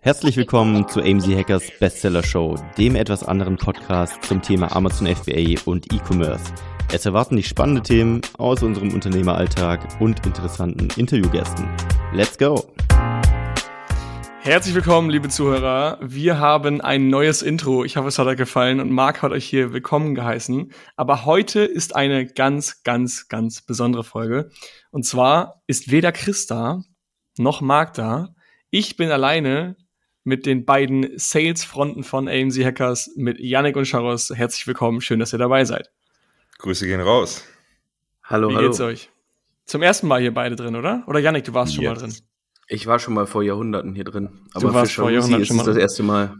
Herzlich willkommen zu AMZ Hackers Bestseller Show, dem etwas anderen Podcast zum Thema Amazon FBA und E-Commerce. Es erwarten dich spannende Themen aus unserem Unternehmeralltag und interessanten Interviewgästen. Let's go! Herzlich willkommen, liebe Zuhörer. Wir haben ein neues Intro. Ich hoffe, es hat euch gefallen und Marc hat euch hier willkommen geheißen. Aber heute ist eine ganz, ganz, ganz besondere Folge. Und zwar ist weder Chris da, noch Marc da. Ich bin alleine mit den beiden Sales-Fronten von AMZ Hackers, mit Yannick und Charos. Herzlich willkommen. Schön, dass ihr dabei seid. Grüße gehen raus. Hallo, Wie hallo. geht's euch? Zum ersten Mal hier beide drin, oder? Oder Yannick, du warst schon Jetzt. mal drin. Ich war schon mal vor Jahrhunderten hier drin. Aber du warst vor Jahrhunderten schon mal das erste Mal.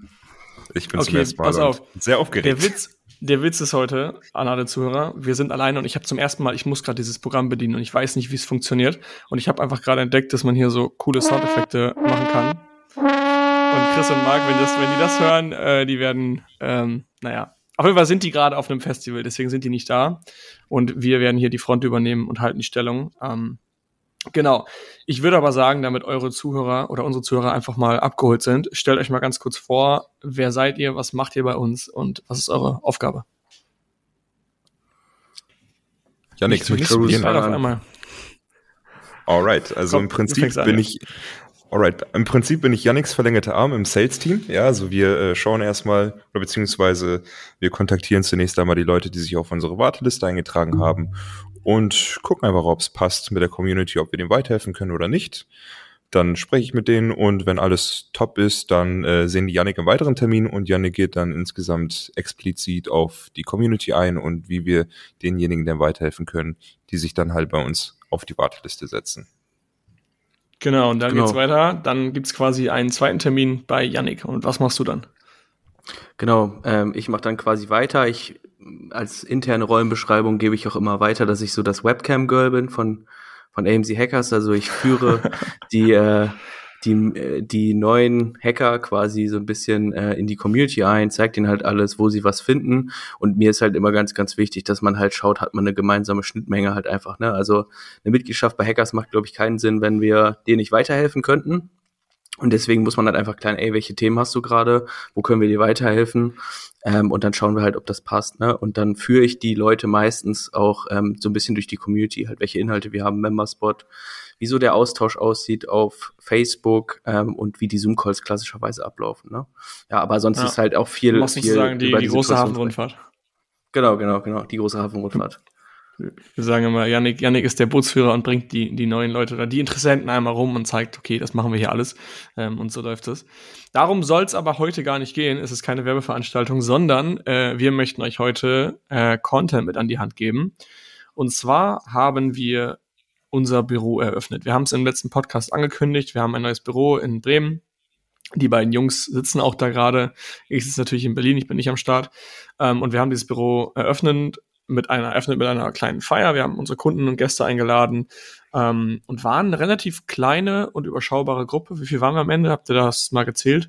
Ich bin okay, zum ersten Mal pass auf. sehr aufgeregt. Der Witz, der Witz ist heute, an alle Zuhörer, wir sind alleine und ich habe zum ersten Mal, ich muss gerade dieses Programm bedienen und ich weiß nicht, wie es funktioniert. Und ich habe einfach gerade entdeckt, dass man hier so coole Soundeffekte machen kann. Und Chris und Marc, wenn, das, wenn die das hören, äh, die werden, ähm, naja, auf jeden Fall sind die gerade auf einem Festival, deswegen sind die nicht da. Und wir werden hier die Front übernehmen und halten die Stellung. Ähm, Genau. Ich würde aber sagen, damit eure Zuhörer oder unsere Zuhörer einfach mal abgeholt sind, stellt euch mal ganz kurz vor, wer seid ihr, was macht ihr bei uns und was ist eure Aufgabe? Janik, möchtest du beginnen? Auf einmal. Alright, also Komm, im Prinzip bin ich Alright, im Prinzip bin ich Yannicks verlängerte Arm im Sales-Team. Ja, also wir äh, schauen erstmal, beziehungsweise wir kontaktieren zunächst einmal die Leute, die sich auf unsere Warteliste eingetragen haben und gucken einfach, ob es passt mit der Community, ob wir dem weiterhelfen können oder nicht. Dann spreche ich mit denen und wenn alles top ist, dann äh, sehen die Yannick im weiteren Termin und Yannick geht dann insgesamt explizit auf die Community ein und wie wir denjenigen dann weiterhelfen können, die sich dann halt bei uns auf die Warteliste setzen. Genau, und dann genau. geht's weiter. Dann gibt's quasi einen zweiten Termin bei Yannick. Und was machst du dann? Genau, ähm, ich mache dann quasi weiter. Ich als interne Rollenbeschreibung gebe ich auch immer weiter, dass ich so das Webcam-Girl bin von, von AMC Hackers. Also ich führe die, äh, die, äh, die neuen Hacker quasi so ein bisschen äh, in die Community ein, zeigt ihnen halt alles, wo sie was finden. Und mir ist halt immer ganz, ganz wichtig, dass man halt schaut, hat man eine gemeinsame Schnittmenge halt einfach. Ne? Also eine Mitgliedschaft bei Hackers macht, glaube ich, keinen Sinn, wenn wir denen nicht weiterhelfen könnten. Und deswegen muss man halt einfach klären, ey, welche Themen hast du gerade? Wo können wir dir weiterhelfen? Ähm, und dann schauen wir halt, ob das passt. Ne? Und dann führe ich die Leute meistens auch ähm, so ein bisschen durch die Community, halt welche Inhalte wir haben, Memberspot, wie so der Austausch aussieht auf Facebook ähm, und wie die Zoom-Calls klassischerweise ablaufen. Ne? Ja, aber sonst ja. ist halt auch viel. Du machst viel sozusagen die, die, große Hafenrundfahrt. Genau, genau, genau, die große Hafenrundfahrt. Wir sagen immer, Yannick, Yannick ist der Bootsführer und bringt die, die neuen Leute oder die Interessenten einmal rum und zeigt, okay, das machen wir hier alles. Ähm, und so läuft es. Darum soll es aber heute gar nicht gehen. Es ist keine Werbeveranstaltung, sondern äh, wir möchten euch heute äh, Content mit an die Hand geben. Und zwar haben wir unser Büro eröffnet. Wir haben es im letzten Podcast angekündigt. Wir haben ein neues Büro in Bremen. Die beiden Jungs sitzen auch da gerade. Ich sitze natürlich in Berlin, ich bin nicht am Start. Ähm, und wir haben dieses Büro eröffnet mit einer, eröffnet mit einer kleinen Feier. Wir haben unsere Kunden und Gäste eingeladen ähm, und waren eine relativ kleine und überschaubare Gruppe. Wie viel waren wir am Ende? Habt ihr das mal gezählt?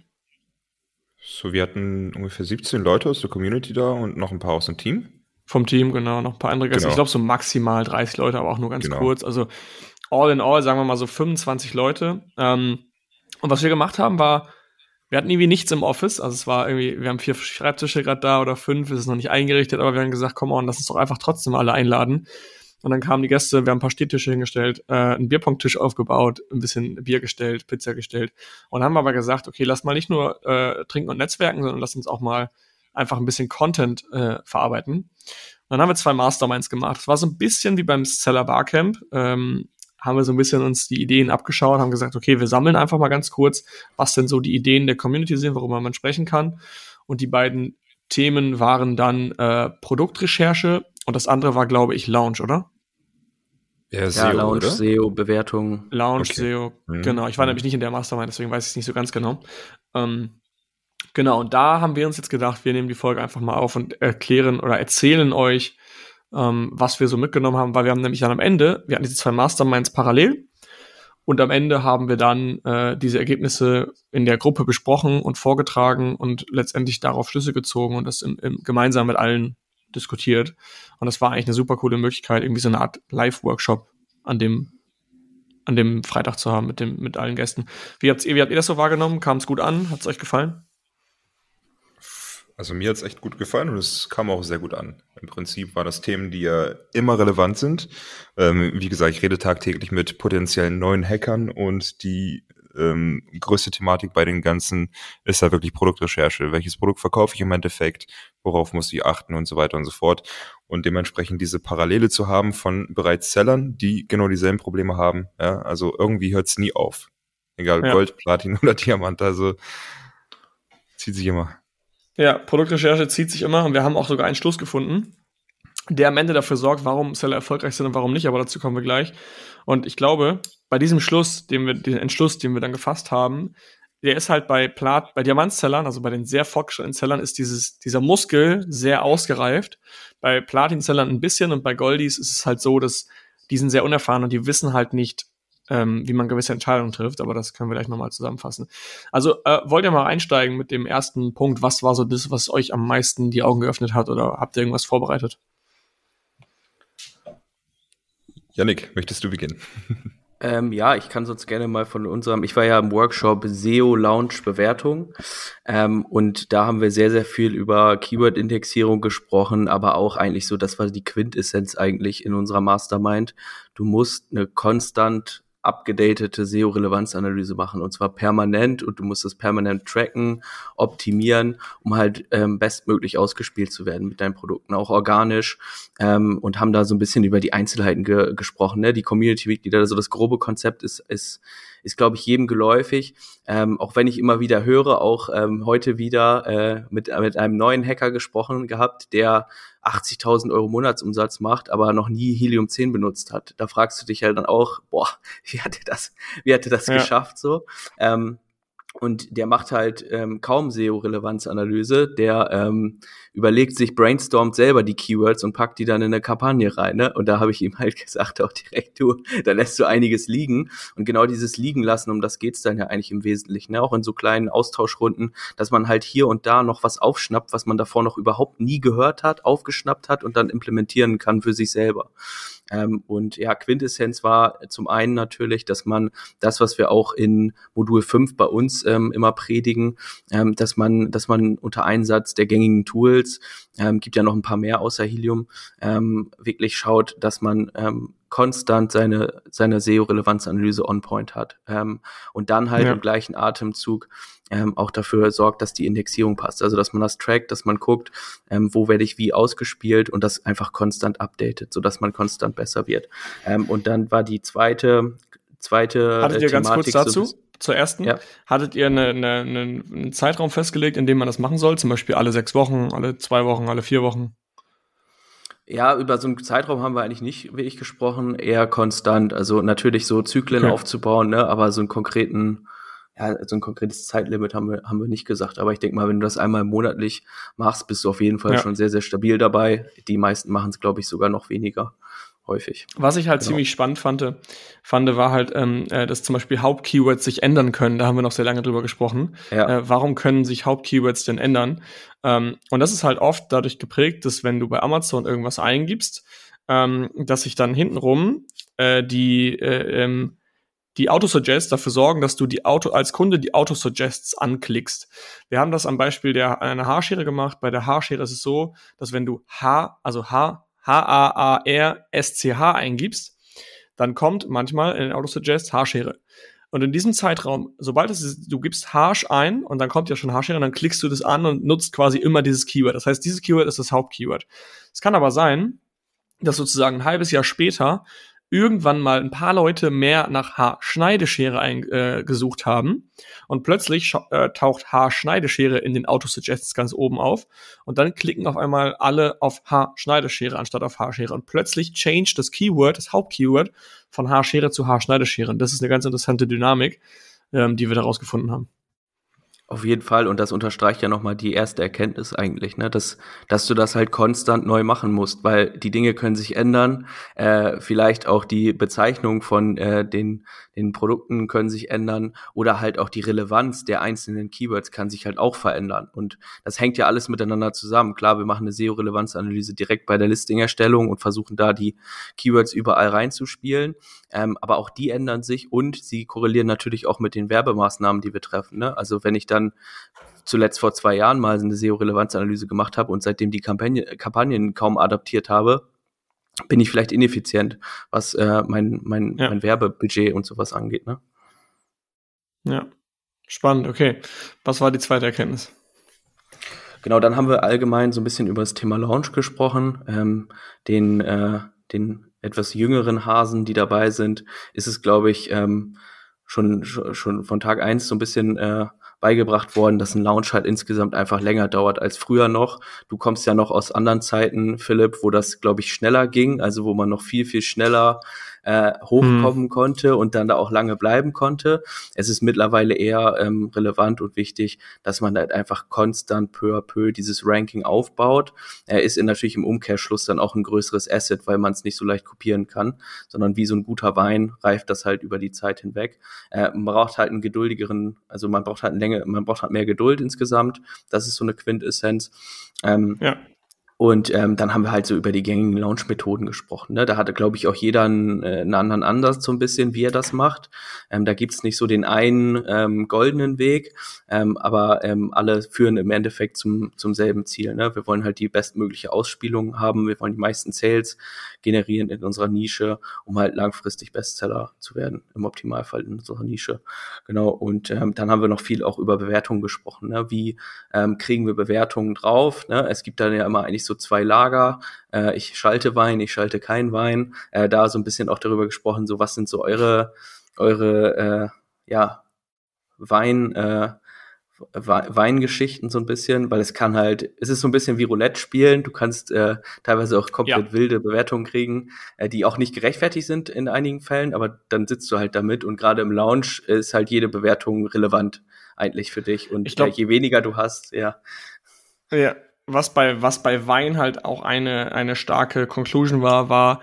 So, wir hatten ungefähr 17 Leute aus der Community da und noch ein paar aus dem Team. Vom Team, genau, noch ein paar andere Gäste. Genau. Ich glaube, so maximal 30 Leute, aber auch nur ganz genau. kurz. Also all in all, sagen wir mal so 25 Leute. Ähm, und was wir gemacht haben, war, wir hatten irgendwie nichts im Office, also es war irgendwie, wir haben vier Schreibtische gerade da oder fünf, es ist noch nicht eingerichtet, aber wir haben gesagt, komm on, lass uns doch einfach trotzdem alle einladen. Und dann kamen die Gäste, wir haben ein paar Stehtische hingestellt, äh, einen Bierpunkttisch aufgebaut, ein bisschen Bier gestellt, Pizza gestellt und haben aber gesagt, okay, lass mal nicht nur äh, trinken und netzwerken, sondern lass uns auch mal einfach ein bisschen Content äh, verarbeiten. Und dann haben wir zwei Masterminds gemacht. Das war so ein bisschen wie beim Seller Barcamp. Ähm, haben wir so ein bisschen uns die Ideen abgeschaut, haben gesagt, okay, wir sammeln einfach mal ganz kurz, was denn so die Ideen der Community sind, worüber man sprechen kann. Und die beiden Themen waren dann äh, Produktrecherche und das andere war, glaube ich, Launch, oder? Ja, SEO, ja Launch, oder? SEO, Bewertung. Launch, okay. SEO, mhm. genau. Ich war mhm. nämlich nicht in der Mastermind, deswegen weiß ich es nicht so ganz genau. Ähm, genau, und da haben wir uns jetzt gedacht, wir nehmen die Folge einfach mal auf und erklären oder erzählen euch, ähm, was wir so mitgenommen haben, weil wir haben nämlich dann am Ende, wir hatten diese zwei Masterminds parallel und am Ende haben wir dann äh, diese Ergebnisse in der Gruppe besprochen und vorgetragen und letztendlich darauf Schlüsse gezogen und das im, im, gemeinsam mit allen diskutiert. Und das war eigentlich eine super coole Möglichkeit, irgendwie so eine Art Live-Workshop an dem an dem Freitag zu haben mit, dem, mit allen Gästen. Wie wie habt ihr das so wahrgenommen? Kam es gut an? Hat es euch gefallen? Also mir hat es echt gut gefallen und es kam auch sehr gut an. Im Prinzip waren das Themen, die ja immer relevant sind. Ähm, wie gesagt, ich rede tagtäglich mit potenziellen neuen Hackern und die ähm, größte Thematik bei den ganzen ist da wirklich Produktrecherche. Welches Produkt verkaufe ich im Endeffekt? Worauf muss ich achten und so weiter und so fort. Und dementsprechend diese Parallele zu haben von bereits Sellern, die genau dieselben Probleme haben. Ja, also irgendwie hört es nie auf. Egal, ja. Gold, Platin oder Diamant. Also zieht sich immer. Ja, Produktrecherche zieht sich immer und wir haben auch sogar einen Schluss gefunden, der am Ende dafür sorgt, warum Seller erfolgreich sind und warum nicht, aber dazu kommen wir gleich. Und ich glaube, bei diesem Schluss, den wir, den Entschluss, den wir dann gefasst haben, der ist halt bei Plat, bei Diamantzellern, also bei den sehr fortgeschrittenen Zellern, ist dieses, dieser Muskel sehr ausgereift. Bei Platinzellern ein bisschen und bei Goldies ist es halt so, dass die sind sehr unerfahren und die wissen halt nicht, ähm, wie man gewisse Entscheidungen trifft, aber das können wir gleich nochmal zusammenfassen. Also äh, wollt ihr mal einsteigen mit dem ersten Punkt? Was war so das, was euch am meisten die Augen geöffnet hat oder habt ihr irgendwas vorbereitet? Yannick, möchtest du beginnen? Ähm, ja, ich kann sonst gerne mal von unserem, ich war ja im Workshop SEO Launch Bewertung ähm, und da haben wir sehr, sehr viel über Keyword-Indexierung gesprochen, aber auch eigentlich so, das war die Quintessenz eigentlich in unserer Mastermind. Du musst eine konstant abgedatete SEO-Relevanzanalyse machen und zwar permanent und du musst das permanent tracken, optimieren, um halt ähm, bestmöglich ausgespielt zu werden mit deinen Produkten, auch organisch ähm, und haben da so ein bisschen über die Einzelheiten ge gesprochen. Ne? Die Community-Mitglieder, also das grobe Konzept ist, ist ist, glaube ich, jedem geläufig. Ähm, auch wenn ich immer wieder höre, auch ähm, heute wieder äh, mit, mit einem neuen Hacker gesprochen gehabt, der 80.000 Euro Monatsumsatz macht, aber noch nie Helium 10 benutzt hat. Da fragst du dich halt dann auch, boah, wie hat er das, wie hat er das ja. geschafft so? Ähm, und der macht halt ähm, kaum SEO-Relevanzanalyse. Der ähm, überlegt sich, brainstormt selber die Keywords und packt die dann in eine Kampagne rein. Ne? Und da habe ich ihm halt gesagt, auch direkt, du, da lässt du einiges liegen. Und genau dieses Liegen lassen, um das geht's dann ja eigentlich im Wesentlichen. Ne? Auch in so kleinen Austauschrunden, dass man halt hier und da noch was aufschnappt, was man davor noch überhaupt nie gehört hat, aufgeschnappt hat und dann implementieren kann für sich selber. Ähm, und ja, Quintessenz war zum einen natürlich, dass man das, was wir auch in Modul 5 bei uns ähm, immer predigen, ähm, dass man, dass man unter Einsatz der gängigen Tools, ähm, gibt ja noch ein paar mehr außer Helium, ähm, wirklich schaut, dass man ähm, konstant seine, seine SEO-Relevanzanalyse on point hat. Ähm, und dann halt ja. im gleichen Atemzug ähm, auch dafür sorgt, dass die Indexierung passt. Also dass man das trackt, dass man guckt, ähm, wo werde ich wie ausgespielt und das einfach konstant updatet, sodass man konstant besser wird. Ähm, und dann war die zweite, zweite. Hattet ihr ganz kurz dazu? So, zur ersten. Ja. Hattet ihr eine, eine, einen Zeitraum festgelegt, in dem man das machen soll? Zum Beispiel alle sechs Wochen, alle zwei Wochen, alle vier Wochen? Ja, über so einen Zeitraum haben wir eigentlich nicht wirklich gesprochen, eher konstant. Also natürlich so Zyklen okay. aufzubauen, ne, aber so einen konkreten ja, so ein konkretes Zeitlimit haben wir, haben wir nicht gesagt. Aber ich denke mal, wenn du das einmal monatlich machst, bist du auf jeden Fall ja. schon sehr, sehr stabil dabei. Die meisten machen es, glaube ich, sogar noch weniger häufig. Was ich halt genau. ziemlich spannend fand, fand, war halt, ähm, äh, dass zum Beispiel Hauptkeywords sich ändern können. Da haben wir noch sehr lange drüber gesprochen. Ja. Äh, warum können sich Hauptkeywords denn ändern? Ähm, und das ist halt oft dadurch geprägt, dass wenn du bei Amazon irgendwas eingibst, ähm, dass sich dann hintenrum äh, die äh, ähm, die Autosuggests dafür sorgen, dass du die Auto als Kunde die Autosuggests anklickst. Wir haben das am Beispiel der einer Haarschere gemacht. Bei der Haarschere ist es so, dass wenn du H, also H, H-A-A-R-S-C-H eingibst, dann kommt manchmal in den Autosuggest Haarschere. Und in diesem Zeitraum, sobald es, du gibst Harsh ein und dann kommt ja schon Haarschere, dann klickst du das an und nutzt quasi immer dieses Keyword. Das heißt, dieses Keyword ist das Hauptkeyword. Es kann aber sein, dass sozusagen ein halbes Jahr später irgendwann mal ein paar Leute mehr nach Haarschneideschere äh, gesucht haben und plötzlich äh, taucht Haarschneideschere in den Autosuggests ganz oben auf und dann klicken auf einmal alle auf Haarschneideschere anstatt auf Haarschere und plötzlich change das Keyword, das Hauptkeyword von Haarschere zu Haarschneideschere. Und das ist eine ganz interessante Dynamik, ähm, die wir daraus gefunden haben. Auf jeden Fall, und das unterstreicht ja nochmal die erste Erkenntnis eigentlich, ne? dass, dass du das halt konstant neu machen musst, weil die Dinge können sich ändern, äh, vielleicht auch die Bezeichnung von äh, den, den Produkten können sich ändern oder halt auch die Relevanz der einzelnen Keywords kann sich halt auch verändern. Und das hängt ja alles miteinander zusammen. Klar, wir machen eine SEO-Relevanzanalyse direkt bei der Listing-Erstellung und versuchen da die Keywords überall reinzuspielen, ähm, aber auch die ändern sich und sie korrelieren natürlich auch mit den Werbemaßnahmen, die wir treffen. Ne? Also wenn ich da dann zuletzt vor zwei Jahren mal eine SEO-Relevanzanalyse gemacht habe und seitdem die Kampagne, Kampagnen kaum adaptiert habe, bin ich vielleicht ineffizient, was äh, mein, mein, ja. mein Werbebudget und sowas angeht. Ne? Ja, spannend, okay. Was war die zweite Erkenntnis? Genau, dann haben wir allgemein so ein bisschen über das Thema Launch gesprochen. Ähm, den, äh, den etwas jüngeren Hasen, die dabei sind, ist es, glaube ich, ähm, schon, schon von Tag eins so ein bisschen äh, beigebracht worden, dass ein Launch halt insgesamt einfach länger dauert als früher noch. Du kommst ja noch aus anderen Zeiten, Philipp, wo das, glaube ich, schneller ging, also wo man noch viel, viel schneller äh, hochkommen mhm. konnte und dann da auch lange bleiben konnte. Es ist mittlerweile eher ähm, relevant und wichtig, dass man halt einfach konstant peu à peu dieses Ranking aufbaut. Er ist in, natürlich im Umkehrschluss dann auch ein größeres Asset, weil man es nicht so leicht kopieren kann, sondern wie so ein guter Wein reift das halt über die Zeit hinweg. Äh, man braucht halt einen geduldigeren, also man braucht halt eine Länge, man braucht halt mehr Geduld insgesamt. Das ist so eine Quintessenz. Ähm, ja. Und ähm, dann haben wir halt so über die gängigen Launch-Methoden gesprochen. Ne? Da hatte, glaube ich, auch jeder einen, äh, einen anderen Ansatz so ein bisschen, wie er das macht. Ähm, da gibt's nicht so den einen ähm, goldenen Weg, ähm, aber ähm, alle führen im Endeffekt zum, zum selben Ziel. Ne? Wir wollen halt die bestmögliche Ausspielung haben, wir wollen die meisten Sales generieren in unserer Nische, um halt langfristig Bestseller zu werden, im Optimalfall in unserer Nische. Genau, und ähm, dann haben wir noch viel auch über Bewertungen gesprochen. Ne? Wie ähm, kriegen wir Bewertungen drauf? Ne? Es gibt dann ja immer eigentlich so zwei Lager. Äh, ich schalte Wein, ich schalte kein Wein. Äh, da so ein bisschen auch darüber gesprochen, so was sind so eure, eure äh, ja, Wein, äh, Weingeschichten so ein bisschen, weil es kann halt, es ist so ein bisschen wie Roulette spielen. Du kannst äh, teilweise auch komplett ja. wilde Bewertungen kriegen, äh, die auch nicht gerechtfertigt sind in einigen Fällen, aber dann sitzt du halt damit und gerade im Lounge ist halt jede Bewertung relevant eigentlich für dich und glaub, je weniger du hast, ja. Ja, was bei, was bei Wein halt auch eine, eine starke Conclusion war, war,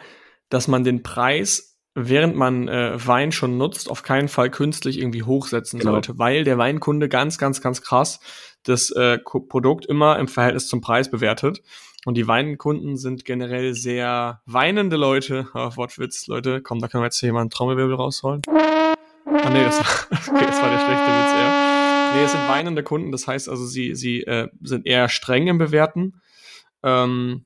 dass man den Preis, während man äh, Wein schon nutzt, auf keinen Fall künstlich irgendwie hochsetzen genau. sollte, weil der Weinkunde ganz, ganz, ganz krass das äh, Produkt immer im Verhältnis zum Preis bewertet. Und die Weinkunden sind generell sehr weinende Leute. Oh, Wortwitz, Leute. Komm, da können wir jetzt hier mal einen Trommelwirbel rausholen. Ah, nee, das war, okay, das war der schlechte Witz eher. Nee, es sind weinende Kunden, das heißt also, sie, sie äh, sind eher streng im Bewerten ähm,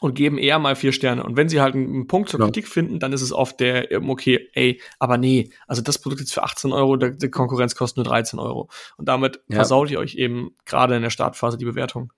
und geben eher mal vier Sterne. Und wenn sie halt einen, Punkt zur genau. Kritik finden, dann ist es oft der, ähm, okay, ey, aber nee, also das Produkt ist für 18 Euro, der, die Konkurrenz kostet nur 13 Euro. Und damit ja. versaut ihr euch eben gerade in der Startphase die Bewertung.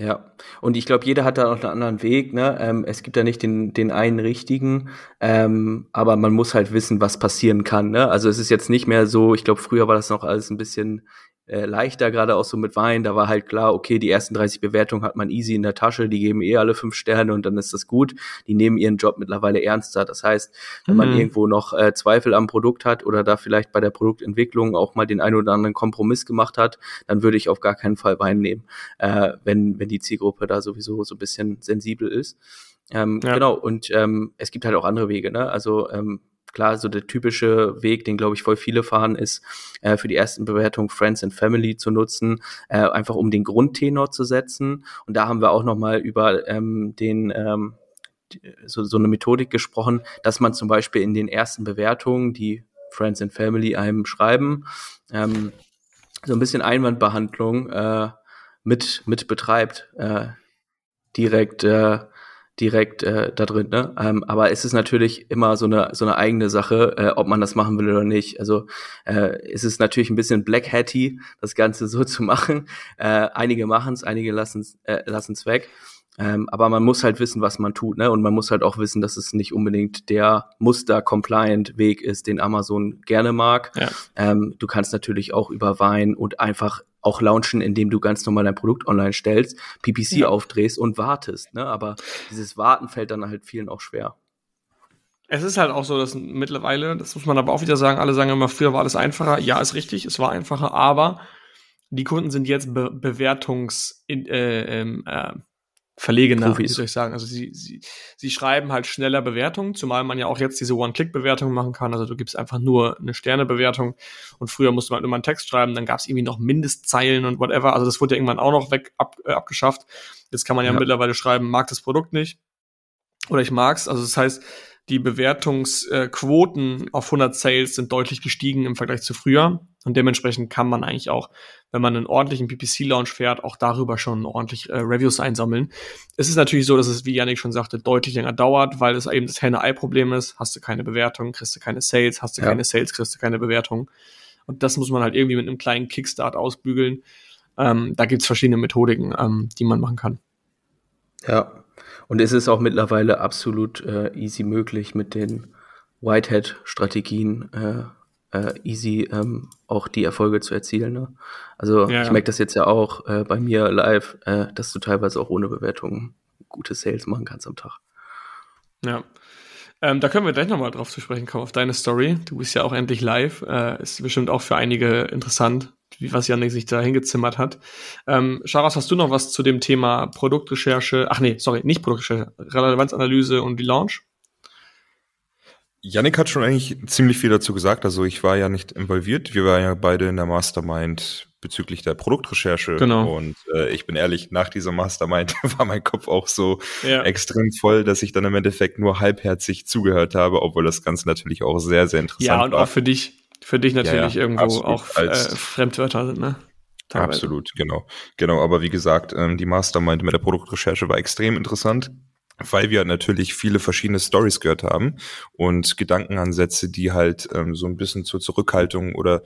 Ja, und ich glaube, jeder hat da auch einen anderen Weg. Ne? Ähm, es gibt da nicht den, den einen richtigen, ähm, aber man muss halt wissen, was passieren kann. Ne? Also es ist jetzt nicht mehr so, ich glaube, früher war das noch alles ein bisschen äh, leichter, gerade auch so mit Wein. Da war halt klar, okay, die ersten 30 Bewertungen hat man easy in der Tasche, die geben eh alle fünf Sterne und dann ist das gut. Die nehmen ihren Job mittlerweile ernster. Das heißt, wenn mhm. man irgendwo noch äh, Zweifel am Produkt hat oder da vielleicht bei der Produktentwicklung auch mal den einen oder anderen Kompromiss gemacht hat, dann würde ich auf gar keinen Fall Wein nehmen, äh, wenn, wenn die Zielgruppe da sowieso so ein bisschen sensibel ist. Ähm, ja. Genau, und ähm, es gibt halt auch andere Wege, ne? Also ähm, klar, so der typische Weg, den glaube ich voll viele fahren, ist äh, für die ersten Bewertungen Friends and Family zu nutzen, äh, einfach um den Grundtenor zu setzen. Und da haben wir auch noch mal über ähm, den ähm, so, so eine Methodik gesprochen, dass man zum Beispiel in den ersten Bewertungen, die Friends and Family einem schreiben, ähm, so ein bisschen Einwandbehandlung äh, mit mit betreibt, äh, direkt äh, direkt äh, da drin. Ne? Ähm, aber es ist natürlich immer so eine so eine eigene Sache, äh, ob man das machen will oder nicht. Also äh, es ist natürlich ein bisschen black hatty, das Ganze so zu machen. Äh, einige machen es, einige lassen es äh, lassen's weg. Ähm, aber man muss halt wissen, was man tut, ne? Und man muss halt auch wissen, dass es nicht unbedingt der Muster-Compliant-Weg ist, den Amazon gerne mag. Ja. Ähm, du kannst natürlich auch über Wein und einfach auch launchen, indem du ganz normal dein Produkt online stellst, PPC ja. aufdrehst und wartest. Ne? Aber dieses Warten fällt dann halt vielen auch schwer. Es ist halt auch so, dass mittlerweile, das muss man aber auch wieder sagen, alle sagen immer, früher war alles einfacher. Ja, ist richtig, es war einfacher, aber die Kunden sind jetzt Be Bewertungs äh, ähm, äh, Verlegener, wie soll ich sagen. Also sie, sie, sie schreiben halt schneller Bewertungen, zumal man ja auch jetzt diese One-Click-Bewertung machen kann. Also du gibst einfach nur eine Sternebewertung und früher musste man immer einen Text schreiben, dann gab es irgendwie noch Mindestzeilen und whatever. Also das wurde ja irgendwann auch noch weg ab, äh, abgeschafft. Jetzt kann man ja, ja mittlerweile schreiben, mag das Produkt nicht oder ich mag's. Also das heißt, die Bewertungsquoten auf 100 Sales sind deutlich gestiegen im Vergleich zu früher. Und dementsprechend kann man eigentlich auch, wenn man einen ordentlichen PPC-Launch fährt, auch darüber schon ordentlich äh, Reviews einsammeln. Es ist natürlich so, dass es, wie Yannick schon sagte, deutlich länger dauert, weil es eben das Henne-Ei-Problem ist. Hast du keine Bewertung, kriegst du keine Sales, hast du ja. keine Sales, kriegst du keine Bewertung. Und das muss man halt irgendwie mit einem kleinen Kickstart ausbügeln. Ähm, da gibt's verschiedene Methodiken, ähm, die man machen kann. Ja, und es ist auch mittlerweile absolut äh, easy möglich mit den Whitehead-Strategien äh, äh, easy ähm, auch die Erfolge zu erzielen. Ne? Also ja, ich merke das jetzt ja auch äh, bei mir live, äh, dass du teilweise auch ohne Bewertung gute Sales machen kannst am Tag. Ja. Ähm, da können wir gleich nochmal drauf zu sprechen kommen, auf deine Story. Du bist ja auch endlich live. Äh, ist bestimmt auch für einige interessant, wie was Janik sich da hingezimmert hat. Ähm, Charas, hast du noch was zu dem Thema Produktrecherche? Ach nee, sorry, nicht Produktrecherche, Relevanzanalyse und die Launch? Yannick hat schon eigentlich ziemlich viel dazu gesagt. Also ich war ja nicht involviert. Wir waren ja beide in der Mastermind bezüglich der Produktrecherche. Genau. Und äh, ich bin ehrlich, nach dieser Mastermind war mein Kopf auch so ja. extrem voll, dass ich dann im Endeffekt nur halbherzig zugehört habe, obwohl das Ganze natürlich auch sehr, sehr interessant war. Ja, und war. auch für dich, für dich natürlich ja, ja, irgendwo absolut. auch äh, Fremdwörter sind, ne? Teilweise. Absolut, genau. Genau, aber wie gesagt, ähm, die Mastermind mit der Produktrecherche war extrem interessant weil wir natürlich viele verschiedene Stories gehört haben und Gedankenansätze, die halt ähm, so ein bisschen zur Zurückhaltung oder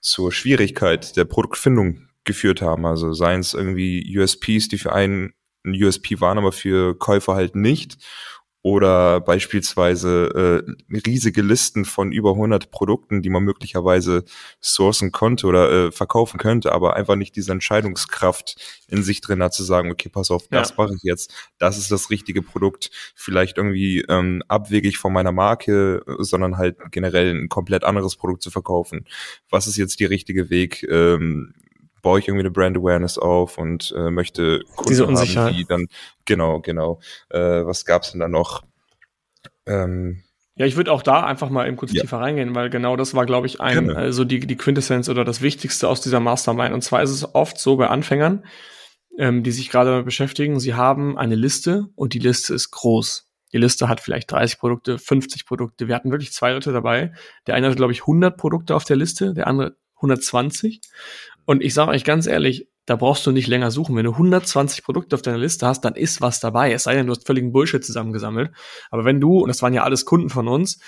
zur Schwierigkeit der Produktfindung geführt haben. Also seien es irgendwie USPs, die für einen ein USP waren, aber für Käufer halt nicht oder beispielsweise äh, riesige Listen von über 100 Produkten, die man möglicherweise sourcen konnte oder äh, verkaufen könnte, aber einfach nicht diese Entscheidungskraft in sich drin hat zu sagen, okay, pass auf, das ja. mache ich jetzt, das ist das richtige Produkt, vielleicht irgendwie ähm, abwegig von meiner Marke, sondern halt generell ein komplett anderes Produkt zu verkaufen. Was ist jetzt der richtige Weg? Ähm, baue ich irgendwie eine Brand Awareness auf und äh, möchte Kunden Diese haben, die dann, genau, genau. Äh, was gab's denn da noch? Ähm, ja, ich würde auch da einfach mal eben kurz ja. tiefer reingehen, weil genau das war, glaube ich, ein, also die, die Quintessenz oder das Wichtigste aus dieser Mastermind. Und zwar ist es oft so bei Anfängern, ähm, die sich gerade damit beschäftigen, sie haben eine Liste und die Liste ist groß. Die Liste hat vielleicht 30 Produkte, 50 Produkte. Wir hatten wirklich zwei Leute dabei. Der eine hatte, glaube ich, 100 Produkte auf der Liste, der andere 120. Und ich sage euch ganz ehrlich, da brauchst du nicht länger suchen. Wenn du 120 Produkte auf deiner Liste hast, dann ist was dabei. Es sei denn, du hast völligen Bullshit zusammengesammelt. Aber wenn du, und das waren ja alles Kunden von uns,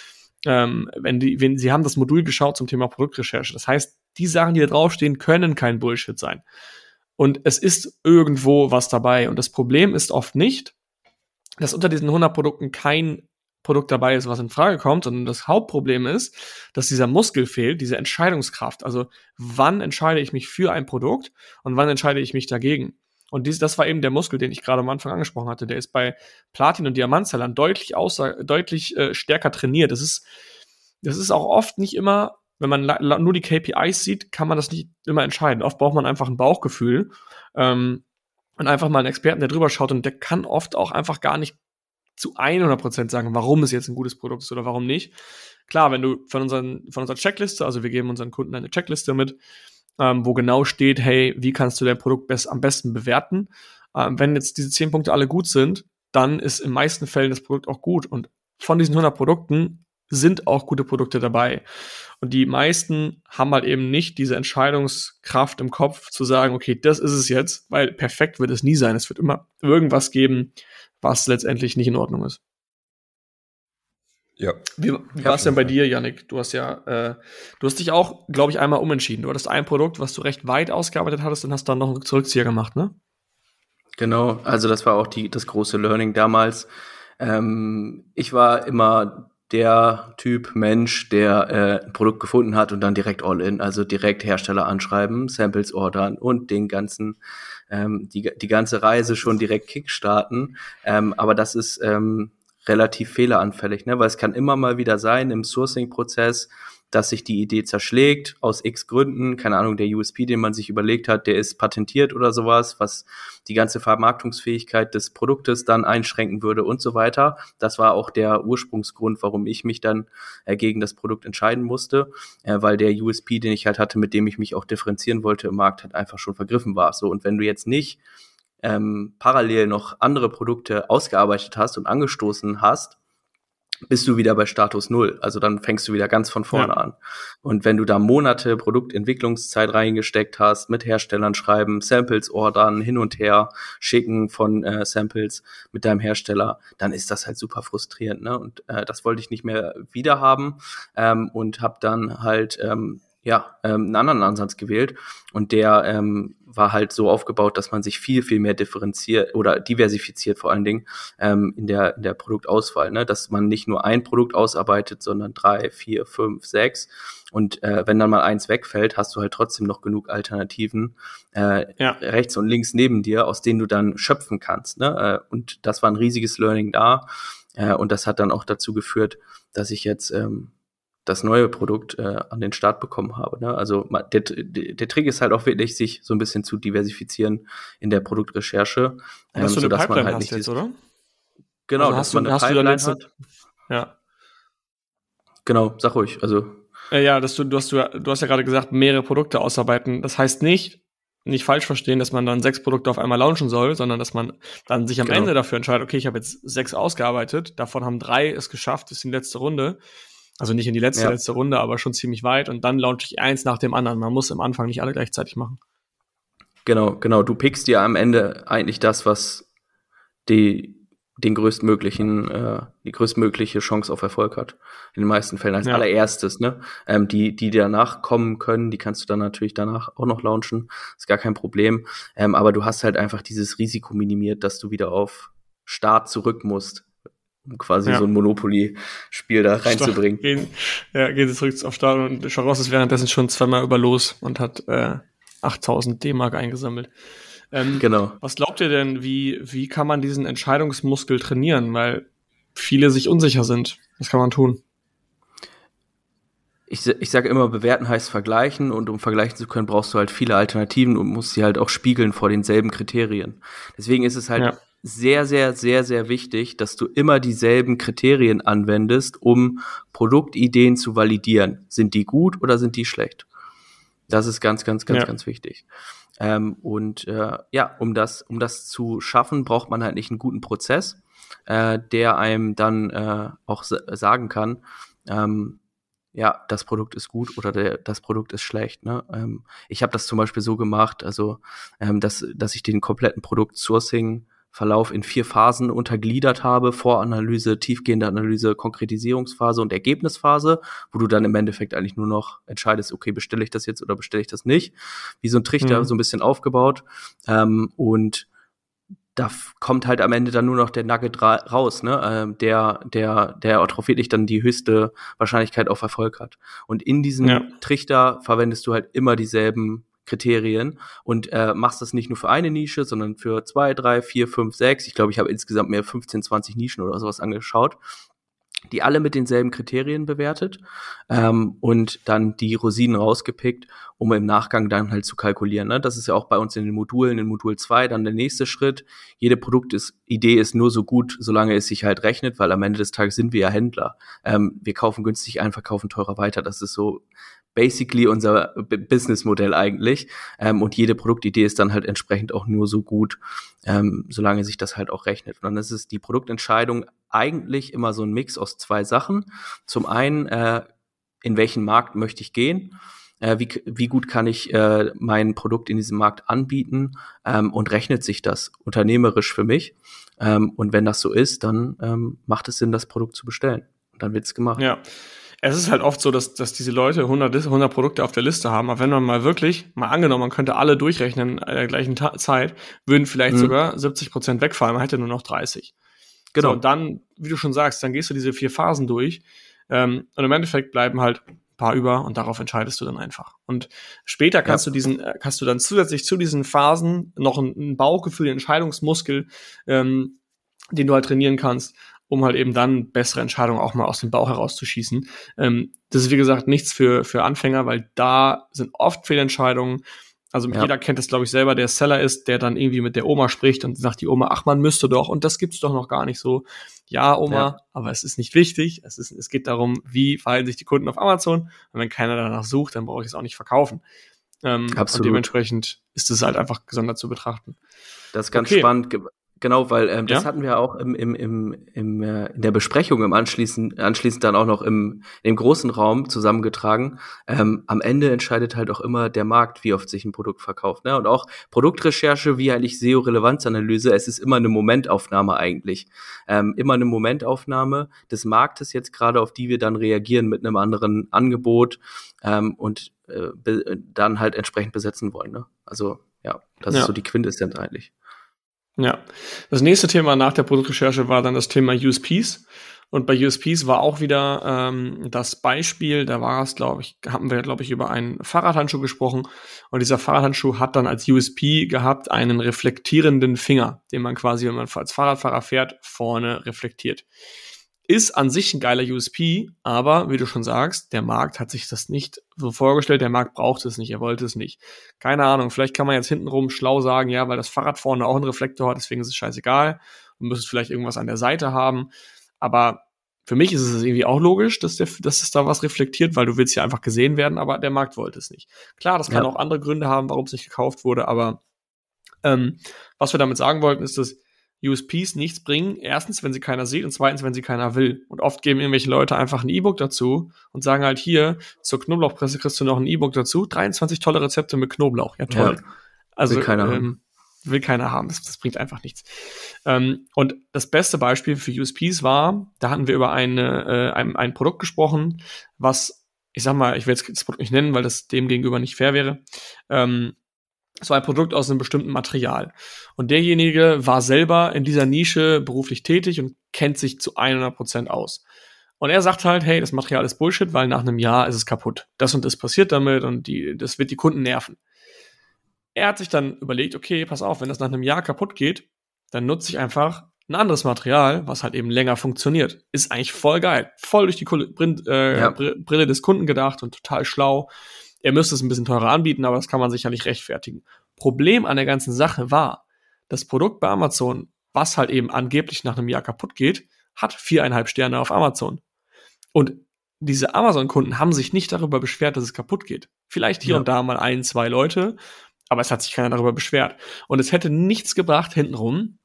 ähm, wenn die, wenn sie haben das Modul geschaut zum Thema Produktrecherche. Das heißt, die Sachen, die da draufstehen, können kein Bullshit sein. Und es ist irgendwo was dabei. Und das Problem ist oft nicht, dass unter diesen 100 Produkten kein Produkt dabei ist, was in Frage kommt, sondern das Hauptproblem ist, dass dieser Muskel fehlt, diese Entscheidungskraft. Also wann entscheide ich mich für ein Produkt und wann entscheide ich mich dagegen? Und dies, das war eben der Muskel, den ich gerade am Anfang angesprochen hatte. Der ist bei Platin- und Diamantzellern deutlich, außer, deutlich äh, stärker trainiert. Das ist, das ist auch oft nicht immer, wenn man nur die KPIs sieht, kann man das nicht immer entscheiden. Oft braucht man einfach ein Bauchgefühl ähm, und einfach mal einen Experten, der drüber schaut und der kann oft auch einfach gar nicht zu 100% sagen, warum es jetzt ein gutes Produkt ist oder warum nicht. Klar, wenn du von, unseren, von unserer Checkliste, also wir geben unseren Kunden eine Checkliste mit, ähm, wo genau steht, hey, wie kannst du dein Produkt best, am besten bewerten? Ähm, wenn jetzt diese 10 Punkte alle gut sind, dann ist in meisten Fällen das Produkt auch gut. Und von diesen 100 Produkten sind auch gute Produkte dabei. Und die meisten haben halt eben nicht diese Entscheidungskraft im Kopf zu sagen, okay, das ist es jetzt, weil perfekt wird es nie sein. Es wird immer irgendwas geben, was letztendlich nicht in Ordnung ist. Ja. Wie, wie war es denn bei dir, Yannick? Du hast ja, äh, du hast dich auch, glaube ich, einmal umentschieden. Du hattest ein Produkt, was du recht weit ausgearbeitet hattest und hast dann noch einen Zurückzieher gemacht, ne? Genau, also das war auch die, das große Learning damals. Ähm, ich war immer der Typ Mensch, der äh, ein Produkt gefunden hat und dann direkt All-in, also direkt Hersteller anschreiben, Samples ordern und den ganzen ähm, die, die ganze Reise schon direkt kickstarten. Ähm, aber das ist ähm, relativ fehleranfällig, ne? weil es kann immer mal wieder sein im Sourcing-Prozess, dass sich die Idee zerschlägt aus x Gründen, keine Ahnung, der USP, den man sich überlegt hat, der ist patentiert oder sowas, was die ganze Vermarktungsfähigkeit des Produktes dann einschränken würde und so weiter. Das war auch der Ursprungsgrund, warum ich mich dann äh, gegen das Produkt entscheiden musste, äh, weil der USP, den ich halt hatte, mit dem ich mich auch differenzieren wollte im Markt, halt einfach schon vergriffen war. So, und wenn du jetzt nicht ähm, parallel noch andere Produkte ausgearbeitet hast und angestoßen hast, bist du wieder bei Status Null. Also dann fängst du wieder ganz von vorne ja. an. Und wenn du da Monate Produktentwicklungszeit reingesteckt hast, mit Herstellern schreiben, Samples ordern, hin und her schicken von äh, Samples mit deinem Hersteller, dann ist das halt super frustrierend. Ne? Und äh, das wollte ich nicht mehr wieder haben ähm, und habe dann halt ähm, ja, ähm, einen anderen Ansatz gewählt. Und der ähm, war halt so aufgebaut, dass man sich viel, viel mehr differenziert oder diversifiziert vor allen Dingen ähm, in, der, in der Produktauswahl. Ne? Dass man nicht nur ein Produkt ausarbeitet, sondern drei, vier, fünf, sechs. Und äh, wenn dann mal eins wegfällt, hast du halt trotzdem noch genug Alternativen äh, ja. rechts und links neben dir, aus denen du dann schöpfen kannst. Ne? Äh, und das war ein riesiges Learning da. Äh, und das hat dann auch dazu geführt, dass ich jetzt ähm, das neue Produkt äh, an den Start bekommen habe. Ne? Also der, der Trick ist halt auch wirklich, sich so ein bisschen zu diversifizieren in der Produktrecherche. Ähm, dass du eine Pipeline halt hast jetzt, oder? Genau, also dass man eine Pipeline hat. Ja. Genau, sag ruhig. Also äh, ja, dass du, du hast, du, du hast ja gerade gesagt, mehrere Produkte ausarbeiten. Das heißt nicht, nicht falsch verstehen, dass man dann sechs Produkte auf einmal launchen soll, sondern dass man dann sich am genau. Ende dafür entscheidet, okay, ich habe jetzt sechs ausgearbeitet, davon haben drei es geschafft, das ist die letzte Runde. Also nicht in die letzte, ja. letzte Runde, aber schon ziemlich weit. Und dann launche ich eins nach dem anderen. Man muss am Anfang nicht alle gleichzeitig machen. Genau, genau. Du pickst dir am Ende eigentlich das, was die, den größtmöglichen, äh, die größtmögliche Chance auf Erfolg hat. In den meisten Fällen als ja. allererstes, ne? Ähm, die, die danach kommen können, die kannst du dann natürlich danach auch noch launchen. Ist gar kein Problem. Ähm, aber du hast halt einfach dieses Risiko minimiert, dass du wieder auf Start zurück musst um quasi ja. so ein Monopoly-Spiel da reinzubringen. Gehen, ja, gehen sie zurück auf Start und Charos ist währenddessen schon zweimal über los und hat äh, 8000 D-Mark eingesammelt. Ähm, genau. Was glaubt ihr denn, wie, wie kann man diesen Entscheidungsmuskel trainieren? Weil viele sich unsicher sind. Was kann man tun? Ich, ich sage immer, bewerten heißt vergleichen und um vergleichen zu können, brauchst du halt viele Alternativen und musst sie halt auch spiegeln vor denselben Kriterien. Deswegen ist es halt ja sehr, sehr, sehr, sehr wichtig, dass du immer dieselben Kriterien anwendest, um Produktideen zu validieren. Sind die gut oder sind die schlecht? Das ist ganz, ganz, ganz, ja. ganz wichtig. Ähm, und äh, ja, um das, um das zu schaffen, braucht man halt nicht einen guten Prozess, äh, der einem dann äh, auch sagen kann, ähm, ja, das Produkt ist gut oder der, das Produkt ist schlecht. Ne? Ähm, ich habe das zum Beispiel so gemacht, also ähm, dass, dass ich den kompletten Produkt-Sourcing Verlauf in vier Phasen untergliedert habe. Voranalyse, tiefgehende Analyse, Konkretisierungsphase und Ergebnisphase, wo du dann im Endeffekt eigentlich nur noch entscheidest, okay, bestelle ich das jetzt oder bestelle ich das nicht. Wie so ein Trichter mhm. so ein bisschen aufgebaut. Ähm, und da kommt halt am Ende dann nur noch der Nugget ra raus, ne? Ähm, der, der, der auch wirklich dann die höchste Wahrscheinlichkeit auf Erfolg hat. Und in diesem ja. Trichter verwendest du halt immer dieselben Kriterien und äh, machst das nicht nur für eine Nische, sondern für zwei, drei, vier, fünf, sechs. Ich glaube, ich habe insgesamt mehr 15, 20 Nischen oder sowas angeschaut, die alle mit denselben Kriterien bewertet ähm, und dann die Rosinen rausgepickt, um im Nachgang dann halt zu kalkulieren. Ne? Das ist ja auch bei uns in den Modulen, in Modul 2 dann der nächste Schritt. Jede Produktidee ist nur so gut, solange es sich halt rechnet, weil am Ende des Tages sind wir ja Händler. Ähm, wir kaufen günstig ein, verkaufen teurer weiter. Das ist so basically unser Businessmodell eigentlich. Ähm, und jede Produktidee ist dann halt entsprechend auch nur so gut, ähm, solange sich das halt auch rechnet. Und dann ist es die Produktentscheidung eigentlich immer so ein Mix aus zwei Sachen. Zum einen, äh, in welchen Markt möchte ich gehen? Äh, wie, wie gut kann ich äh, mein Produkt in diesem Markt anbieten? Ähm, und rechnet sich das unternehmerisch für mich? Ähm, und wenn das so ist, dann ähm, macht es Sinn, das Produkt zu bestellen. Und dann wird's gemacht. Ja es ist halt oft so, dass, dass diese Leute 100, 100 Produkte auf der Liste haben. Aber wenn man mal wirklich, mal angenommen, man könnte alle durchrechnen in der gleichen Ta Zeit, würden vielleicht mhm. sogar 70 Prozent wegfallen. Man hätte nur noch 30. Genau. So, und dann, wie du schon sagst, dann gehst du diese vier Phasen durch. Ähm, und im Endeffekt bleiben halt ein paar über und darauf entscheidest du dann einfach. Und später kannst ja. du diesen, äh, kannst du dann zusätzlich zu diesen Phasen noch ein, ein Bauchgefühl, einen Entscheidungsmuskel, ähm, den du halt trainieren kannst um halt eben dann bessere Entscheidungen auch mal aus dem Bauch herauszuschießen. Ähm, das ist wie gesagt nichts für, für Anfänger, weil da sind oft Fehlentscheidungen. Also ja. jeder kennt es, glaube ich, selber, der Seller ist, der dann irgendwie mit der Oma spricht und sagt die Oma, ach, man müsste doch, und das gibt's doch noch gar nicht so. Ja, Oma, ja. aber es ist nicht wichtig. Es, ist, es geht darum, wie verhalten sich die Kunden auf Amazon. Und wenn keiner danach sucht, dann brauche ich es auch nicht verkaufen. Ähm, Absolut. Und dementsprechend ist es halt einfach gesondert zu betrachten. Das ist ganz okay. spannend. Genau, weil ähm, das ja? hatten wir auch im, im, im, im, äh, in der Besprechung im anschließend, anschließend dann auch noch im, im großen Raum zusammengetragen. Ähm, am Ende entscheidet halt auch immer der Markt, wie oft sich ein Produkt verkauft. Ne? Und auch Produktrecherche, wie eigentlich SEO-Relevanzanalyse, es ist immer eine Momentaufnahme eigentlich. Ähm, immer eine Momentaufnahme des Marktes jetzt gerade, auf die wir dann reagieren mit einem anderen Angebot ähm, und äh, dann halt entsprechend besetzen wollen. Ne? Also ja, das ja. ist so die Quintessenz eigentlich. Ja. Das nächste Thema nach der Produktrecherche war dann das Thema USPs. Und bei USPs war auch wieder ähm, das Beispiel, da war es, glaube ich, haben wir, glaube ich, über einen Fahrradhandschuh gesprochen. Und dieser Fahrradhandschuh hat dann als USP gehabt einen reflektierenden Finger, den man quasi, wenn man als Fahrradfahrer fährt, vorne reflektiert. Ist an sich ein geiler USP, aber wie du schon sagst, der Markt hat sich das nicht so vorgestellt, der Markt braucht es nicht, er wollte es nicht. Keine Ahnung, vielleicht kann man jetzt hintenrum schlau sagen, ja, weil das Fahrrad vorne auch einen Reflektor hat, deswegen ist es scheißegal. Du müsstest vielleicht irgendwas an der Seite haben. Aber für mich ist es irgendwie auch logisch, dass, der, dass es da was reflektiert, weil du willst ja einfach gesehen werden, aber der Markt wollte es nicht. Klar, das kann ja. auch andere Gründe haben, warum es nicht gekauft wurde, aber ähm, was wir damit sagen wollten, ist, dass USPs nichts bringen. Erstens, wenn sie keiner sieht und zweitens, wenn sie keiner will. Und oft geben irgendwelche Leute einfach ein E-Book dazu und sagen halt hier, zur Knoblauchpresse kriegst du noch ein E-Book dazu. 23 tolle Rezepte mit Knoblauch. Ja, toll. Ja, also, will keiner ähm, haben. Will keiner haben. Das, das bringt einfach nichts. Ähm, und das beste Beispiel für USPs war, da hatten wir über eine, äh, ein, ein Produkt gesprochen, was, ich sag mal, ich will jetzt das Produkt nicht nennen, weil das dem gegenüber nicht fair wäre. Ähm, es war ein Produkt aus einem bestimmten Material. Und derjenige war selber in dieser Nische beruflich tätig und kennt sich zu 100 Prozent aus. Und er sagt halt, hey, das Material ist Bullshit, weil nach einem Jahr ist es kaputt. Das und das passiert damit und die, das wird die Kunden nerven. Er hat sich dann überlegt, okay, pass auf, wenn das nach einem Jahr kaputt geht, dann nutze ich einfach ein anderes Material, was halt eben länger funktioniert. Ist eigentlich voll geil. Voll durch die Brille, äh, ja. Brille des Kunden gedacht und total schlau. Er müsste es ein bisschen teurer anbieten, aber das kann man sicherlich rechtfertigen. Problem an der ganzen Sache war, das Produkt bei Amazon, was halt eben angeblich nach einem Jahr kaputt geht, hat viereinhalb Sterne auf Amazon. Und diese Amazon-Kunden haben sich nicht darüber beschwert, dass es kaputt geht. Vielleicht hier ja. und da mal ein, zwei Leute, aber es hat sich keiner darüber beschwert. Und es hätte nichts gebracht hintenrum,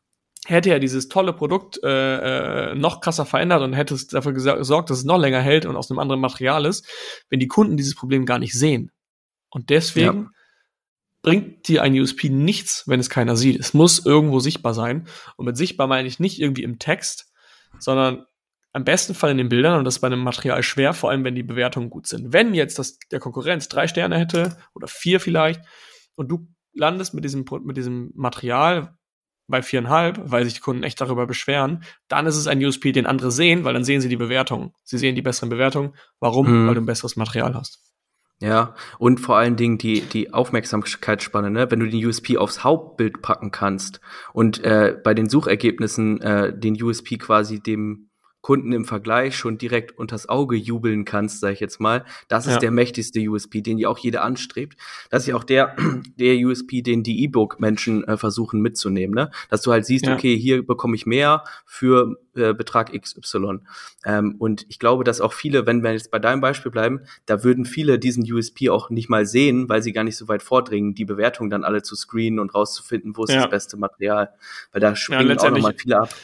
hätte er dieses tolle Produkt äh, äh, noch krasser verändert und hätte es dafür gesorgt, dass es noch länger hält und aus einem anderen Material ist, wenn die Kunden dieses Problem gar nicht sehen. Und deswegen ja. bringt dir ein USP nichts, wenn es keiner sieht. Es muss irgendwo sichtbar sein. Und mit sichtbar meine ich nicht irgendwie im Text, sondern am besten Fall in den Bildern und das ist bei einem Material schwer, vor allem wenn die Bewertungen gut sind. Wenn jetzt das, der Konkurrenz drei Sterne hätte oder vier vielleicht und du landest mit diesem, mit diesem Material, bei viereinhalb, weil sich die Kunden echt darüber beschweren, dann ist es ein USP, den andere sehen, weil dann sehen sie die Bewertung. Sie sehen die besseren Bewertungen. Warum? Mhm. Weil du ein besseres Material hast. Ja, und vor allen Dingen die, die Aufmerksamkeitsspanne, ne? wenn du den USP aufs Hauptbild packen kannst und äh, bei den Suchergebnissen äh, den USP quasi dem Kunden im Vergleich schon direkt unters Auge jubeln kannst, sage ich jetzt mal. Das ist ja. der mächtigste USP, den ja auch jeder anstrebt. Das ist ja auch der, der USP, den die E-Book-Menschen äh, versuchen mitzunehmen, ne? Dass du halt siehst, ja. okay, hier bekomme ich mehr für äh, Betrag XY. Ähm, und ich glaube, dass auch viele, wenn wir jetzt bei deinem Beispiel bleiben, da würden viele diesen USP auch nicht mal sehen, weil sie gar nicht so weit vordringen, die Bewertung dann alle zu screenen und rauszufinden, wo ist ja. das beste Material. Weil da springen auch nochmal viele ab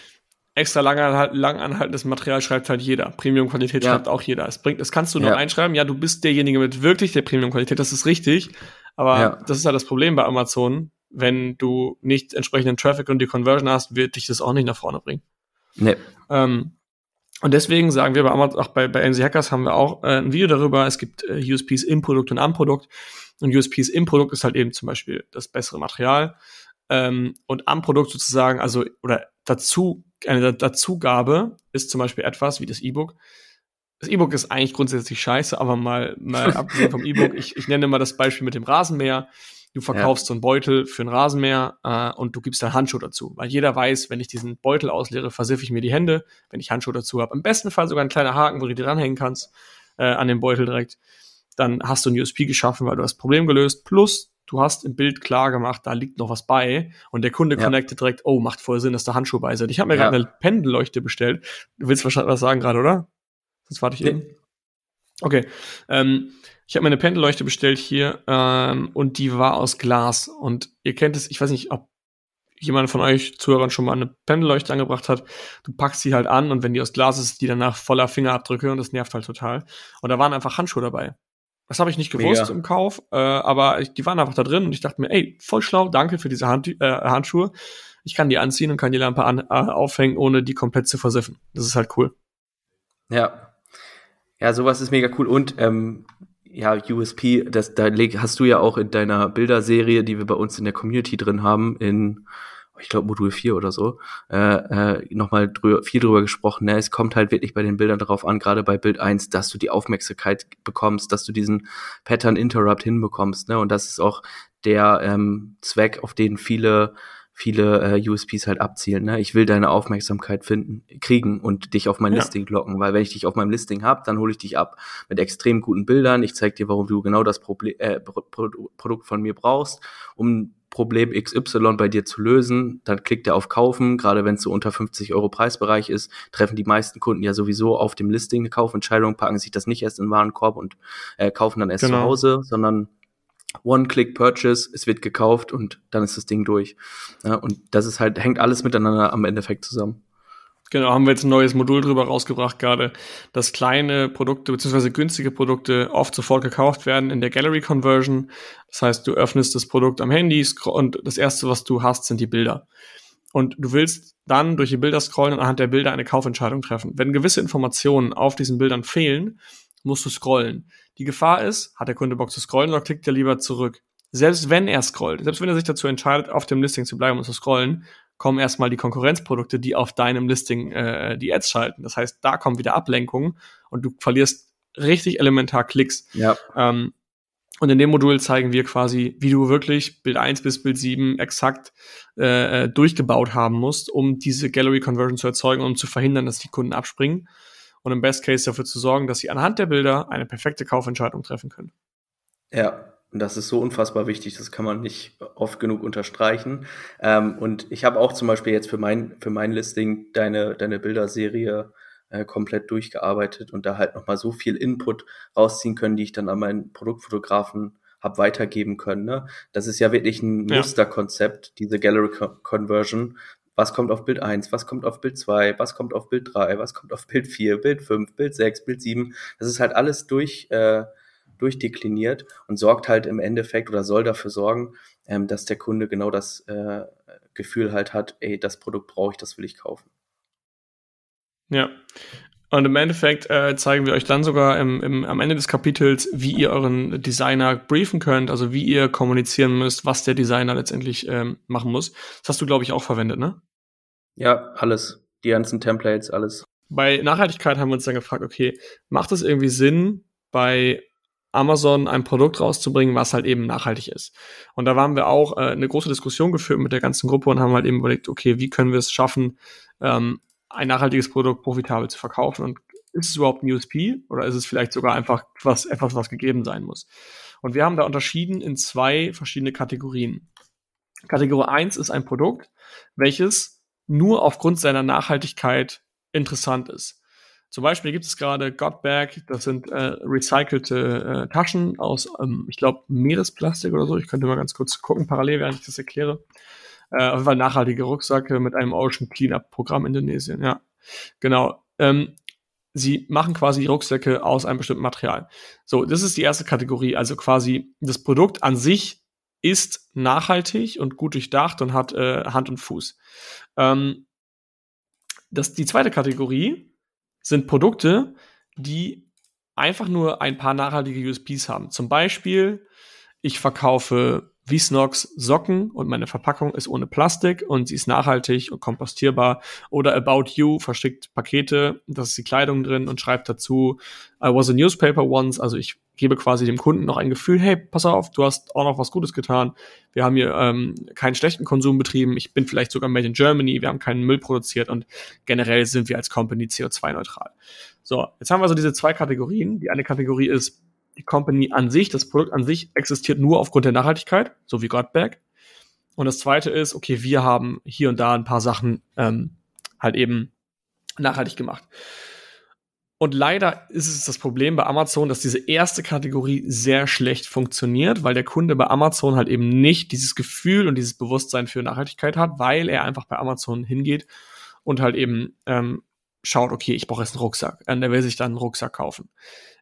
extra lang, anhalt, lang anhaltendes Material schreibt halt jeder. Premium-Qualität ja. schreibt auch jeder. Es bringt, das kannst du nur ja. einschreiben. Ja, du bist derjenige mit wirklich der Premium-Qualität, das ist richtig. Aber ja. das ist halt das Problem bei Amazon. Wenn du nicht entsprechenden Traffic und die Conversion hast, wird dich das auch nicht nach vorne bringen. Nee. Ähm, und deswegen sagen wir bei Amazon, auch bei, bei MC Hackers haben wir auch äh, ein Video darüber. Es gibt äh, USPs im Produkt und am Produkt. Und USPs im Produkt ist halt eben zum Beispiel das bessere Material. Ähm, und am Produkt sozusagen, also, oder dazu eine Dazugabe ist zum Beispiel etwas wie das E-Book. Das E-Book ist eigentlich grundsätzlich scheiße, aber mal, mal abgesehen vom E-Book, ich, ich nenne mal das Beispiel mit dem Rasenmäher. Du verkaufst ja. so einen Beutel für einen Rasenmäher äh, und du gibst dann Handschuhe dazu. Weil jeder weiß, wenn ich diesen Beutel ausleere, versiffe ich mir die Hände, wenn ich Handschuhe dazu habe. Im besten Fall sogar ein kleiner Haken, wo du die dranhängen kannst, äh, an den Beutel direkt. Dann hast du ein USP geschaffen, weil du das Problem gelöst. Plus, du hast im Bild klar gemacht, da liegt noch was bei. Und der Kunde ja. connectet direkt, oh, macht voll Sinn, dass da Handschuhe bei sind. Ich habe mir ja. gerade eine Pendelleuchte bestellt. Du willst wahrscheinlich was sagen gerade, oder? Sonst warte ich nee. eben. Okay. Ähm, ich habe mir eine Pendelleuchte bestellt hier ähm, und die war aus Glas. Und ihr kennt es, ich weiß nicht, ob jemand von euch Zuhörern schon mal eine Pendelleuchte angebracht hat. Du packst sie halt an und wenn die aus Glas ist, die danach voller Fingerabdrücke und das nervt halt total. Und da waren einfach Handschuhe dabei. Das habe ich nicht gewusst Mega. im Kauf, äh, aber ich, die waren einfach da drin und ich dachte mir, ey, voll schlau, danke für diese Hand, äh, Handschuhe. Ich kann die anziehen und kann die Lampe an, äh, aufhängen, ohne die komplett zu versiffen. Das ist halt cool. Ja. Ja, sowas ist mega cool. Und ähm, ja, USP, das, da hast du ja auch in deiner Bilderserie, die wir bei uns in der Community drin haben, in, ich glaube, Modul 4 oder so, äh, äh, nochmal drü viel drüber gesprochen. Ne? Es kommt halt wirklich bei den Bildern darauf an, gerade bei Bild 1, dass du die Aufmerksamkeit bekommst, dass du diesen Pattern Interrupt hinbekommst. Ne? Und das ist auch der ähm, Zweck, auf den viele viele äh, USPs halt abzielen. Ne? Ich will deine Aufmerksamkeit finden, kriegen und dich auf mein ja. Listing locken, weil wenn ich dich auf meinem Listing hab, dann hole ich dich ab mit extrem guten Bildern. Ich zeige dir, warum du genau das Proble äh, Pro Produkt von mir brauchst, um Problem XY bei dir zu lösen, dann klickt er auf Kaufen. Gerade wenn es so unter 50 Euro Preisbereich ist, treffen die meisten Kunden ja sowieso auf dem Listing eine Kaufentscheidung, packen sich das nicht erst in den Warenkorb und äh, kaufen dann erst genau. zu Hause, sondern One-Click-Purchase, es wird gekauft und dann ist das Ding durch. Ja, und das ist halt, hängt alles miteinander am Endeffekt zusammen. Genau, haben wir jetzt ein neues Modul drüber rausgebracht gerade, dass kleine Produkte bzw. günstige Produkte oft sofort gekauft werden in der Gallery Conversion. Das heißt, du öffnest das Produkt am Handy und das erste, was du hast, sind die Bilder. Und du willst dann durch die Bilder scrollen und anhand der Bilder eine Kaufentscheidung treffen. Wenn gewisse Informationen auf diesen Bildern fehlen, musst du scrollen. Die Gefahr ist, hat der Kunde Bock zu scrollen oder klickt er lieber zurück? Selbst wenn er scrollt, selbst wenn er sich dazu entscheidet, auf dem Listing zu bleiben und zu scrollen, kommen erstmal die Konkurrenzprodukte, die auf deinem Listing äh, die Ads schalten. Das heißt, da kommen wieder Ablenkungen und du verlierst richtig elementar Klicks. Ja. Ähm, und in dem Modul zeigen wir quasi, wie du wirklich Bild 1 bis Bild 7 exakt äh, äh, durchgebaut haben musst, um diese Gallery Conversion zu erzeugen, um zu verhindern, dass die Kunden abspringen und im Best Case dafür zu sorgen, dass sie anhand der Bilder eine perfekte Kaufentscheidung treffen können. Ja, und das ist so unfassbar wichtig, das kann man nicht oft genug unterstreichen. Ähm, und ich habe auch zum Beispiel jetzt für mein, für mein Listing deine, deine Bilderserie äh, komplett durchgearbeitet und da halt nochmal so viel Input rausziehen können, die ich dann an meinen Produktfotografen habe weitergeben können. Ne? Das ist ja wirklich ein ja. Musterkonzept, diese Gallery Conversion, was kommt auf Bild 1, was kommt auf Bild 2, was kommt auf Bild 3, was kommt auf Bild 4, Bild 5, Bild 6, Bild 7. Das ist halt alles durch, äh, durchdekliniert und sorgt halt im Endeffekt oder soll dafür sorgen, ähm, dass der Kunde genau das äh, Gefühl halt hat, ey, das Produkt brauche ich, das will ich kaufen. Ja. Und im Endeffekt äh, zeigen wir euch dann sogar im, im, am Ende des Kapitels, wie ihr euren Designer briefen könnt, also wie ihr kommunizieren müsst, was der Designer letztendlich ähm, machen muss. Das hast du, glaube ich, auch verwendet, ne? Ja, alles. Die ganzen Templates, alles. Bei Nachhaltigkeit haben wir uns dann gefragt, okay, macht es irgendwie Sinn, bei Amazon ein Produkt rauszubringen, was halt eben nachhaltig ist. Und da waren wir auch äh, eine große Diskussion geführt mit der ganzen Gruppe und haben halt eben überlegt, okay, wie können wir es schaffen, ähm, ein nachhaltiges Produkt profitabel zu verkaufen und ist es überhaupt ein USP oder ist es vielleicht sogar einfach was, etwas, was gegeben sein muss? Und wir haben da unterschieden in zwei verschiedene Kategorien. Kategorie 1 ist ein Produkt, welches nur aufgrund seiner Nachhaltigkeit interessant ist. Zum Beispiel gibt es gerade Godbag, das sind äh, recycelte äh, Taschen aus, ähm, ich glaube, Meeresplastik oder so. Ich könnte mal ganz kurz gucken, parallel, während ich das erkläre. Äh, auf jeden Fall nachhaltige Rucksäcke mit einem Ocean Cleanup Programm Indonesien, ja. Genau. Ähm, sie machen quasi Rucksäcke aus einem bestimmten Material. So, das ist die erste Kategorie. Also quasi das Produkt an sich ist nachhaltig und gut durchdacht und hat äh, Hand und Fuß. Ähm, das, die zweite Kategorie sind Produkte, die einfach nur ein paar nachhaltige USPs haben. Zum Beispiel, ich verkaufe V-Snox Socken und meine Verpackung ist ohne Plastik und sie ist nachhaltig und kompostierbar. Oder About You verschickt Pakete, das ist die Kleidung drin und schreibt dazu, I was a newspaper once, also ich gebe quasi dem Kunden noch ein Gefühl, hey, pass auf, du hast auch noch was Gutes getan. Wir haben hier ähm, keinen schlechten Konsum betrieben. Ich bin vielleicht sogar made in Germany. Wir haben keinen Müll produziert und generell sind wir als Company CO2-neutral. So, jetzt haben wir so diese zwei Kategorien. Die eine Kategorie ist die Company an sich, das Produkt an sich existiert nur aufgrund der Nachhaltigkeit, so wie Godback. Und das zweite ist, okay, wir haben hier und da ein paar Sachen ähm, halt eben nachhaltig gemacht. Und leider ist es das Problem bei Amazon, dass diese erste Kategorie sehr schlecht funktioniert, weil der Kunde bei Amazon halt eben nicht dieses Gefühl und dieses Bewusstsein für Nachhaltigkeit hat, weil er einfach bei Amazon hingeht und halt eben ähm, schaut, okay, ich brauche jetzt einen Rucksack. Und er will sich dann einen Rucksack kaufen.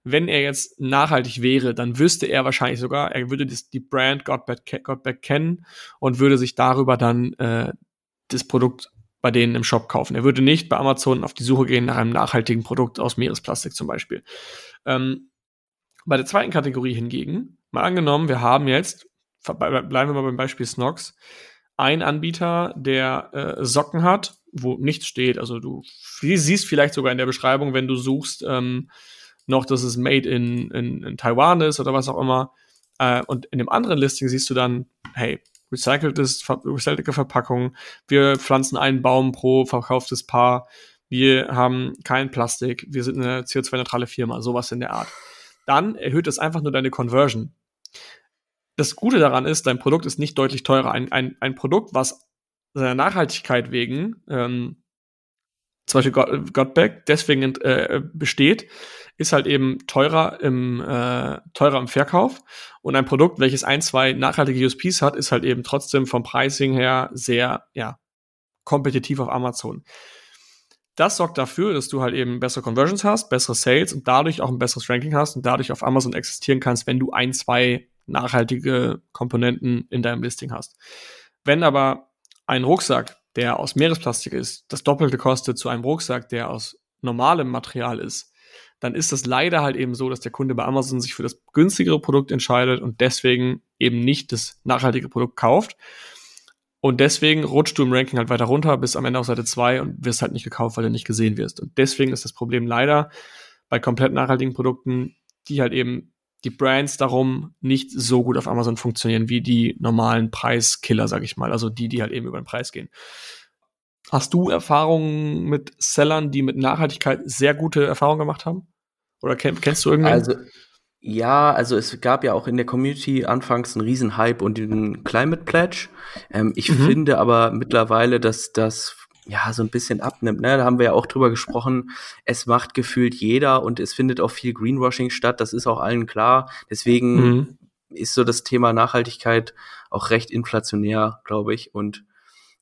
Wenn er jetzt nachhaltig wäre, dann wüsste er wahrscheinlich sogar, er würde das, die Brand Godback, kennen und würde sich darüber dann äh, das Produkt bei denen im Shop kaufen. Er würde nicht bei Amazon auf die Suche gehen nach einem nachhaltigen Produkt aus Meeresplastik zum Beispiel. Ähm, bei der zweiten Kategorie hingegen, mal angenommen, wir haben jetzt, bleiben wir mal beim Beispiel Snox, ein Anbieter, der äh, Socken hat, wo nichts steht. Also du siehst vielleicht sogar in der Beschreibung, wenn du suchst, ähm, noch, dass es made in, in, in Taiwan ist oder was auch immer. Äh, und in dem anderen Listing siehst du dann, hey, recyceltes, recycelte Verpackung, wir pflanzen einen Baum pro verkauftes Paar, wir haben kein Plastik, wir sind eine CO2-neutrale Firma, sowas in der Art. Dann erhöht es einfach nur deine Conversion. Das Gute daran ist, dein Produkt ist nicht deutlich teurer. Ein, ein, ein Produkt, was seiner Nachhaltigkeit wegen, ähm, zum Beispiel Godback, deswegen äh, besteht, ist halt eben teurer im, äh, teurer im Verkauf. Und ein Produkt, welches ein, zwei nachhaltige USPs hat, ist halt eben trotzdem vom Pricing her sehr, ja, kompetitiv auf Amazon. Das sorgt dafür, dass du halt eben bessere Conversions hast, bessere Sales und dadurch auch ein besseres Ranking hast und dadurch auf Amazon existieren kannst, wenn du ein, zwei nachhaltige Komponenten in deinem Listing hast. Wenn aber ein Rucksack, der aus Meeresplastik ist, das Doppelte kostet zu einem Rucksack, der aus normalem Material ist, dann ist das leider halt eben so, dass der Kunde bei Amazon sich für das günstigere Produkt entscheidet und deswegen eben nicht das nachhaltige Produkt kauft. Und deswegen rutscht du im Ranking halt weiter runter bis am Ende auf Seite 2 und wirst halt nicht gekauft, weil du nicht gesehen wirst. Und deswegen ist das Problem leider bei komplett nachhaltigen Produkten, die halt eben die Brands darum nicht so gut auf Amazon funktionieren wie die normalen Preiskiller, sag ich mal. Also die, die halt eben über den Preis gehen. Hast du Erfahrungen mit Sellern, die mit Nachhaltigkeit sehr gute Erfahrungen gemacht haben? Oder kenn, kennst du irgendwen? Also, ja, also es gab ja auch in der Community anfangs einen Riesenhype und den Climate Pledge. Ähm, ich mhm. finde aber mittlerweile, dass das ja so ein bisschen abnimmt. Ne? Da haben wir ja auch drüber gesprochen. Es macht gefühlt jeder und es findet auch viel Greenwashing statt. Das ist auch allen klar. Deswegen mhm. ist so das Thema Nachhaltigkeit auch recht inflationär, glaube ich. Und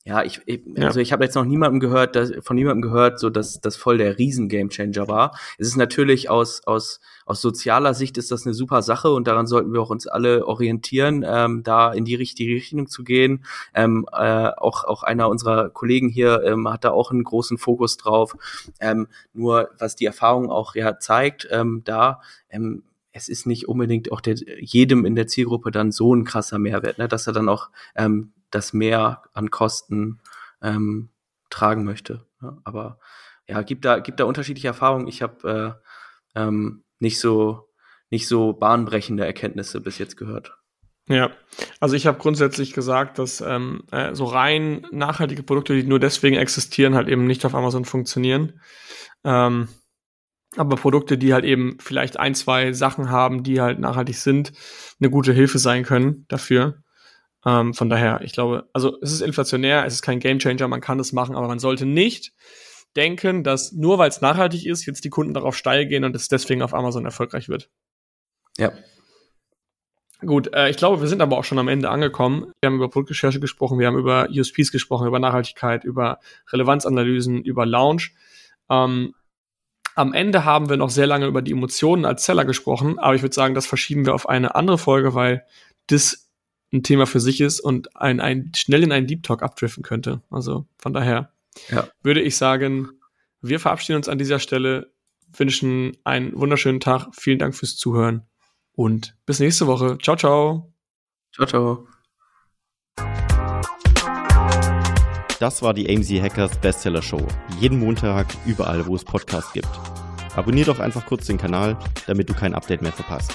ja, ich, ich also ich habe jetzt noch niemandem gehört, dass, von niemandem gehört, so dass das voll der Riesen Gamechanger war. Es ist natürlich aus aus aus sozialer Sicht ist das eine super Sache und daran sollten wir auch uns alle orientieren, ähm, da in die richtige Richtung zu gehen. Ähm, äh, auch auch einer unserer Kollegen hier ähm, hat da auch einen großen Fokus drauf. Ähm, nur was die Erfahrung auch ja zeigt, ähm, da ähm, es ist nicht unbedingt auch der, jedem in der Zielgruppe dann so ein krasser Mehrwert, ne, dass er dann auch ähm, das mehr an Kosten ähm, tragen möchte. Ja, aber ja, gibt da, gibt da unterschiedliche Erfahrungen. Ich habe äh, ähm, nicht so nicht so bahnbrechende Erkenntnisse bis jetzt gehört. Ja, also ich habe grundsätzlich gesagt, dass ähm, äh, so rein nachhaltige Produkte, die nur deswegen existieren, halt eben nicht auf Amazon funktionieren. Ähm, aber Produkte, die halt eben vielleicht ein, zwei Sachen haben, die halt nachhaltig sind, eine gute Hilfe sein können dafür. Ähm, von daher, ich glaube, also es ist inflationär, es ist kein Gamechanger, man kann es machen, aber man sollte nicht denken, dass nur weil es nachhaltig ist, jetzt die Kunden darauf steil gehen und es deswegen auf Amazon erfolgreich wird. Ja. Gut, äh, ich glaube, wir sind aber auch schon am Ende angekommen. Wir haben über Produktrecherche gesprochen, wir haben über USPs gesprochen, über Nachhaltigkeit, über Relevanzanalysen, über Launch. Ähm, am Ende haben wir noch sehr lange über die Emotionen als Seller gesprochen, aber ich würde sagen, das verschieben wir auf eine andere Folge, weil das ein Thema für sich ist und ein, ein, schnell in einen Deep Talk abdriften könnte. Also von daher ja. würde ich sagen, wir verabschieden uns an dieser Stelle, wünschen einen wunderschönen Tag, vielen Dank fürs Zuhören und bis nächste Woche. Ciao, ciao. Ciao, ciao. Das war die AMZ Hackers Bestseller Show. Jeden Montag, überall, wo es Podcasts gibt. Abonnier doch einfach kurz den Kanal, damit du kein Update mehr verpasst.